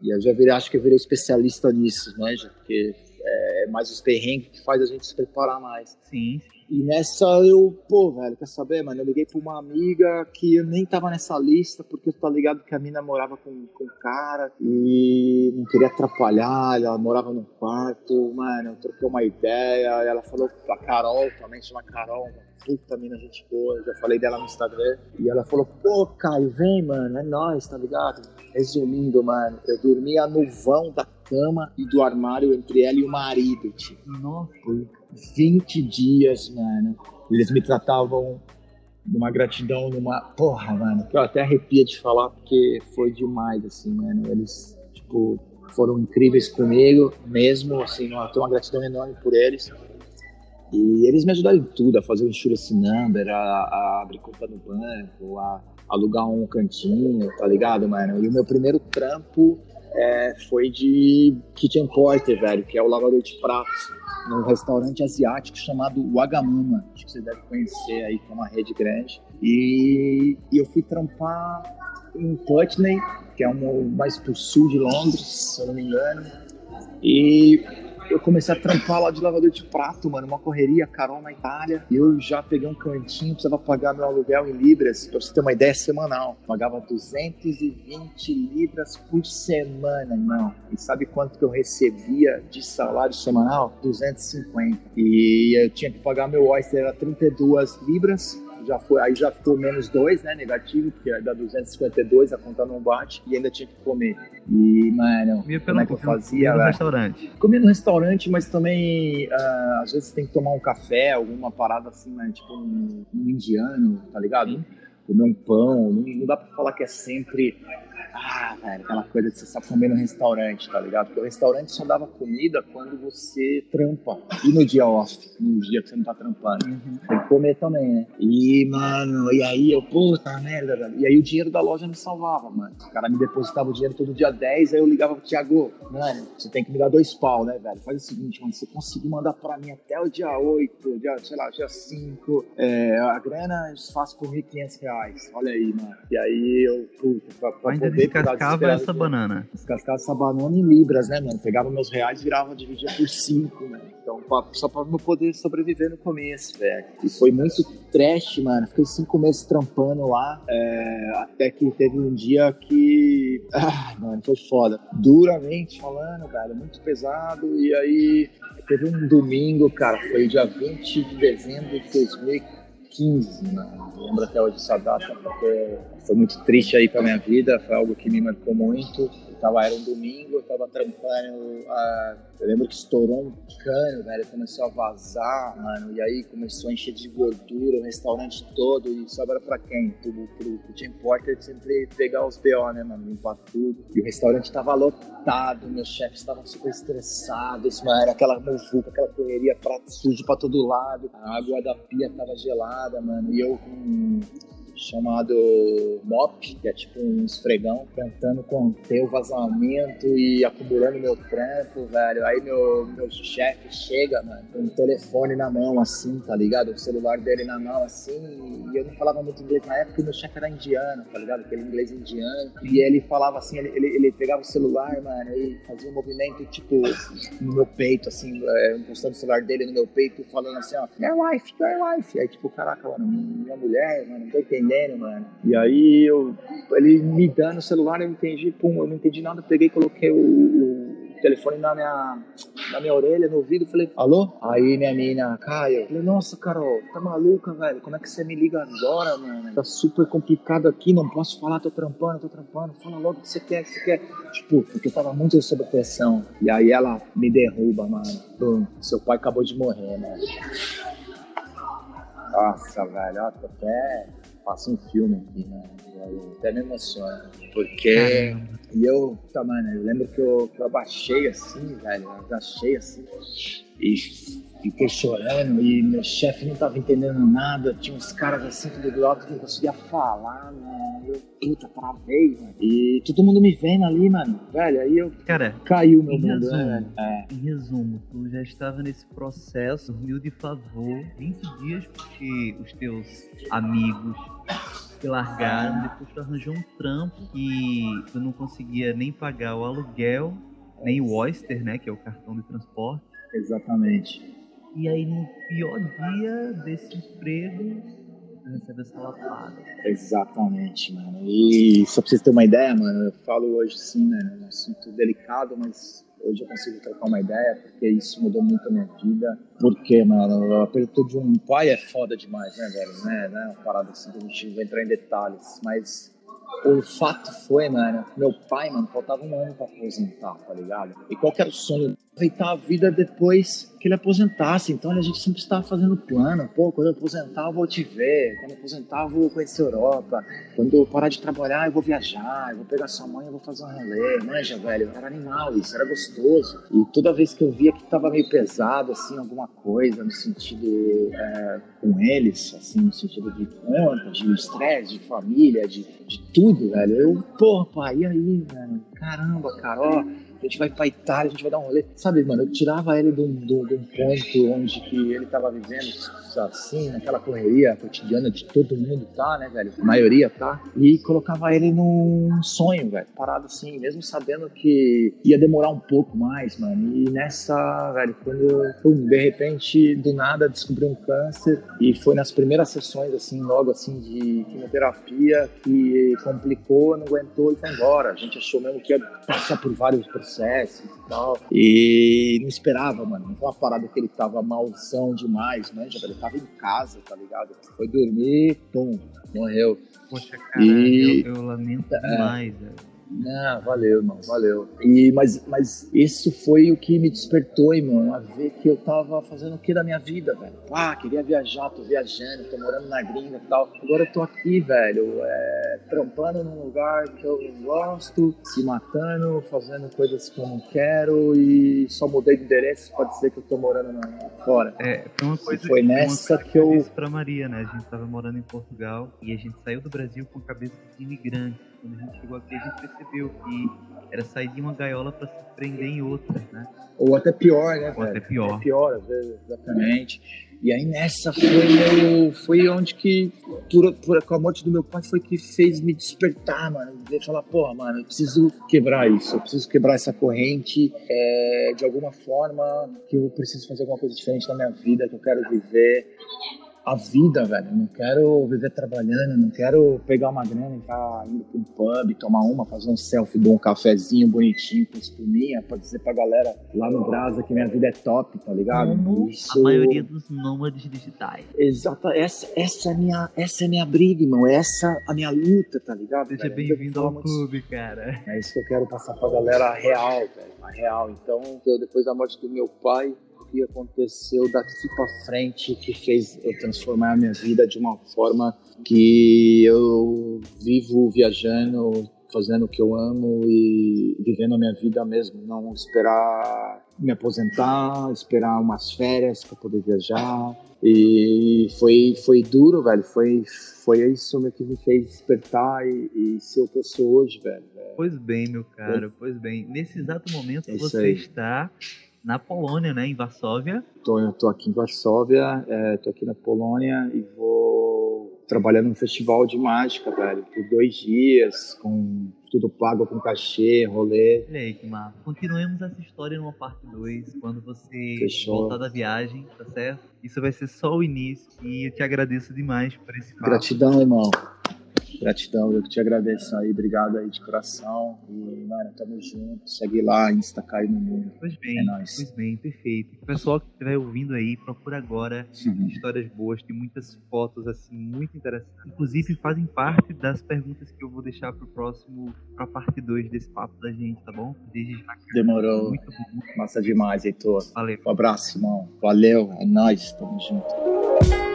E eu já virei, acho que eu virei especialista nisso, né, já, porque é mais os perrengues que faz a gente se preparar mais. Sim. E nessa eu, pô, velho, quer saber, mano? Eu liguei pra uma amiga que eu nem tava nessa lista, porque eu tô ligado que a mina morava com, com um cara e não queria atrapalhar, ela morava no quarto, mano, eu troquei uma ideia, ela falou pra Carol, também chama Carol, uma puta mina gente boa, já falei dela no Instagram, e ela falou, pô, Caio, vem, mano, é nóis, tá ligado? Resumindo, mano, eu dormia no vão da cama e do armário entre ela e o marido, tipo. Nossa. 20 dias, mano. Eles me tratavam numa gratidão, numa. Porra, mano, que eu até arrepia de falar porque foi demais, assim, mano. Eles, tipo, foram incríveis comigo, mesmo, assim, eu tenho uma gratidão enorme por eles. E eles me ajudaram em tudo, a fazer o insurance number, a, a abrir conta no banco, a alugar um cantinho, tá ligado, mano? E o meu primeiro trampo é, foi de kitchen porter, velho, que é o lavador de pratos num restaurante asiático chamado Wagamama, acho que você deve conhecer aí, que é uma rede grande. E, e eu fui trampar em Putney, que é um mais pro sul de Londres, se eu não me engano. E eu comecei a trampar lá de lavador de prato, mano, uma correria, Carol na Itália. Eu já peguei um cantinho, precisava pagar meu aluguel em libras, pra você ter uma ideia, semanal. Pagava 220 libras por semana, irmão. E sabe quanto que eu recebia de salário semanal? 250. E eu tinha que pagar meu oyster, era 32 libras já foi, aí já ficou menos dois, né, negativo, porque dá 252, a conta não bate, e ainda tinha que comer. E, mano, como é que eu fazia? Comia no restaurante. Comia no restaurante, mas também, uh, às vezes tem que tomar um café, alguma parada assim, né, tipo um, um indiano, tá ligado? Comer um pão, não, não dá pra falar que é sempre ah, velho, aquela coisa de você só comer no restaurante, tá ligado? Porque o restaurante só dava comida quando você trampa. E no dia off, no dia que você não tá trampando. Uhum. Tem que comer também, né? E, mano, e aí eu, puta merda, velho. E aí o dinheiro da loja me salvava, mano. O cara me depositava o dinheiro todo dia 10, aí eu ligava pro Thiago, mano, você tem que me dar dois pau, né, velho? Faz o seguinte, mano, você conseguir mandar pra mim até o dia 8, dia, sei lá, dia 5, é, a grana eu faço por 1.500 reais. Olha aí, mano. E aí eu, puta, pra, pra Ainda poder descascava essa banana. Descascava essa banana em libras, né, mano? Pegava meus reais e virava, dividia por 5, né? Então, pra, só pra eu poder sobreviver no começo, velho. E foi muito trash, mano. Fiquei cinco meses trampando lá, é, até que teve um dia que. Ah, mano, foi foda. Duramente falando, velho, muito pesado. E aí, teve um domingo, cara, foi dia 20 de dezembro de 2015, mano. lembro até hoje essa data, porque foi muito triste aí pra minha vida, foi algo que me marcou muito tava, era um domingo, eu tava trampando. Uh, eu lembro que estourou um cano, velho. Começou a vazar, mano. E aí começou a encher de gordura o restaurante todo. E sobra pra quem? Pro, pro, pro Porter sempre pegar os BO, né, mano? Limpar tudo. E o restaurante tava lotado, meus chefes estavam super estressados, mano. Era aquela muvuca, aquela correria, prato sujo pra todo lado. A água da pia tava gelada, mano. E eu com chamado MOP, que é tipo um esfregão, tentando conter o vazamento e acumulando meu trampo, velho. Aí meu, meu chefe chega, mano, com um telefone na mão, assim, tá ligado? O celular dele na mão, assim, e eu não falava muito inglês na época, meu chefe era indiano, tá ligado? Aquele inglês indiano. E ele falava assim, ele, ele, ele pegava o celular, mano, e fazia um movimento, tipo, no meu peito, assim, é, encostando o celular dele no meu peito, falando assim, ó, your wife, your wife. Aí, tipo, caraca, mano, minha mulher, mano, não tô entendendo entendendo, mano. E aí eu, ele me dando o celular, eu entendi, pum, eu não entendi nada, peguei e coloquei o, o telefone na minha, na minha orelha, no ouvido, falei, alô? Aí minha mina, Caio, falei, nossa, Carol, tá maluca, velho? Como é que você me liga agora, mano? Tá super complicado aqui, não posso falar, tô trampando, tô trampando, fala logo o que você quer, o que você quer. Tipo, porque eu tava muito sob pressão. E aí ela me derruba, mano. Pum, seu pai acabou de morrer, né? Nossa, velho, ó, tô até passa um filme aqui, né? Eu até me emociono. Porque. Caramba. E eu, tá, mano, eu lembro que eu, que eu abaixei assim, velho. Eu abaixei assim. E fiquei chorando e meu chefe não tava entendendo nada. Tinha uns caras assim tudo do lado que não conseguia falar, né? Eu, puta, travei, mano. E todo mundo me vendo ali, mano. Velho, aí eu. Cara, caiu meu mundo, resumo, né, é. Em resumo, tu já estava nesse processo, mil de favor, 20 dias porque os teus amigos te largaram, depois tu arranjou um trampo e tu não conseguia nem pagar o aluguel, nem o Oyster, né, que é o cartão de transporte. Exatamente. E aí no pior dia desse emprego, você recebe essa lapada. Exatamente, mano. E só pra vocês terem uma ideia, mano, eu falo hoje sim, né, um assunto delicado, mas Hoje eu consigo trocar uma ideia, porque isso mudou muito a minha vida. Porque, mano, o aperto de um pai é foda demais, né, velho? Né, né? Uma parada assim que a gente vai entrar em detalhes. Mas o fato foi, mano, meu pai, mano, faltava um ano pra aposentar, tá ligado? E qual que era o sonho? Aproveitar a vida depois que ele aposentasse. Então a gente sempre estava fazendo plano. Pô, quando eu aposentar eu vou te ver. Quando eu aposentar eu vou conhecer a Europa. Quando eu parar de trabalhar eu vou viajar. Eu vou pegar sua mãe eu vou fazer um rolê. Manja, velho. Era animal isso, era gostoso. E toda vez que eu via que tava meio pesado, assim, alguma coisa no sentido é, com eles, assim, no sentido de conta, de estresse, de família, de, de tudo, velho. Eu, porra, pai, e aí, velho? Caramba, cara, ó a gente vai pra Itália, a gente vai dar um rolê. Sabe, mano, eu tirava ele de um, de um ponto onde que ele tava vivendo assim, naquela correria cotidiana de todo mundo tá, né, velho? A maioria tá. E colocava ele num sonho, velho. Parado assim, mesmo sabendo que ia demorar um pouco mais, mano. E nessa, velho, quando, pum, de repente, do nada, descobri um câncer. E foi nas primeiras sessões, assim, logo assim, de quimioterapia, que complicou, não aguentou e foi embora. A gente achou mesmo que ia passar por vários processos e tal. E não esperava, mano. Não foi uma parada que ele tava malzão demais, né? Já, velho tava em casa, tá ligado? Foi dormir, pum, morreu. Poxa, cara, e... eu, eu lamento é, demais, velho. Não, valeu, irmão, valeu. E, mas, mas isso foi o que me despertou, irmão, a ver que eu tava fazendo o que da minha vida, velho. Ah, queria viajar, tô viajando, tô morando na gringa e tal. Agora eu tô aqui, velho. É trampando num lugar que eu não gosto, se matando, fazendo coisas que eu não quero e só mudei de endereço para dizer que eu tô morando na, fora. É, foi uma coisa, foi nessa coisa que eu. disse pra Maria, né? A gente tava morando em Portugal e a gente saiu do Brasil com a cabeça de imigrante. Quando a gente chegou aqui, a gente percebeu que era sair de uma gaiola para se prender em outra, né? Ou até pior, né? Ou velho? até pior. É pior, às vezes, exatamente. E aí nessa foi meu, foi onde que, por, por, com a morte do meu pai, foi que fez me despertar, mano. De falar, porra, mano, eu preciso quebrar isso, eu preciso quebrar essa corrente é, de alguma forma, que eu preciso fazer alguma coisa diferente na minha vida, que eu quero viver a vida, velho. Eu não quero viver trabalhando, não quero pegar uma grana e estar indo pra um pub, tomar uma, fazer um selfie, dar um cafezinho bonitinho com espuminha, pra dizer pra galera lá no Brasa que minha vida é top, tá ligado? Como Isso- a maioria dos nômades digitais. Exato, essa, essa, é a minha, essa é minha briga, irmão. Essa é a minha luta, tá ligado? Seja bem-vindo ao Vamos- clube, cara. É isso que eu quero passar pra galera real, velho. A real. Então, eu, depois da morte do meu pai, que aconteceu daqui pra frente que fez eu transformar a minha vida de uma forma que eu vivo viajando, fazendo o que eu amo e vivendo a minha vida mesmo. Não esperar me aposentar, esperar umas férias pra poder viajar. E foi, foi duro, velho. Foi, foi isso mesmo que me fez despertar e, e ser o que eu sou hoje, velho. Pois bem, meu caro, pois bem. Nesse exato momento É você aí. está na Polônia, né? Em Varsóvia. Tô, eu tô aqui em Varsóvia, é, tô aqui na Polônia e vou trabalhar num festival de mágica, velho, por dois dias, com tudo pago com cachê, rolê. Olha aí, que massa. Continuemos essa história numa parte 2, quando você Fechou. voltar da viagem, tá certo? Isso vai ser só o início e eu te agradeço demais por esse papo. Gratidão, irmão. Gratidão, eu que te agradeço aí, obrigado aí de coração. E, mano, tamo junto. Segue lá, Insta Caio no Mundo. Pois bem, É nóis. pois bem, perfeito. O pessoal que estiver ouvindo aí, procura agora histórias boas, tem muitas fotos assim muito interessantes. Inclusive fazem parte das perguntas que eu vou deixar pro próximo, pra parte 2 desse papo da gente, tá bom? Desde já. Demorou. Muito bom. Massa demais, Heitor. Valeu. Um abraço, irmão. Valeu, é nóis, tamo junto.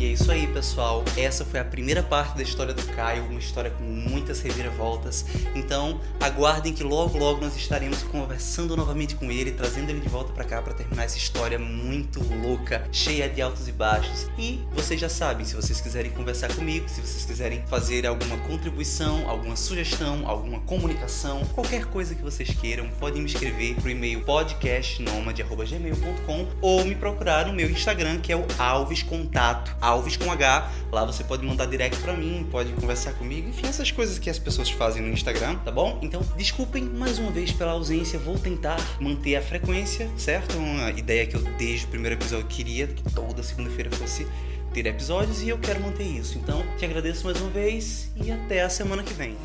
E é isso aí, pessoal. Essa foi a primeira parte da história do Caio, uma história com muitas reviravoltas. Então, aguardem que logo, logo nós estaremos conversando novamente com ele, trazendo ele de volta pra cá pra terminar essa história muito louca, cheia de altos e baixos. E vocês já sabem, se vocês quiserem conversar comigo, se vocês quiserem fazer alguma contribuição, alguma sugestão, alguma comunicação, qualquer coisa que vocês queiram, podem me escrever pro e-mail podcastnomad@gmail.com ou me procurar no meu Instagram, que é o Alves Contato. Alves com H. Lá você pode mandar direct pra mim, pode conversar comigo, enfim, essas coisas que as pessoas fazem no Instagram, tá bom? Então, desculpem mais uma vez pela ausência, vou tentar manter a frequência, certo? Uma ideia que eu desde o primeiro episódio queria, que toda segunda-feira fosse ter episódios e eu quero manter isso. Então, te agradeço mais uma vez e até a semana que vem.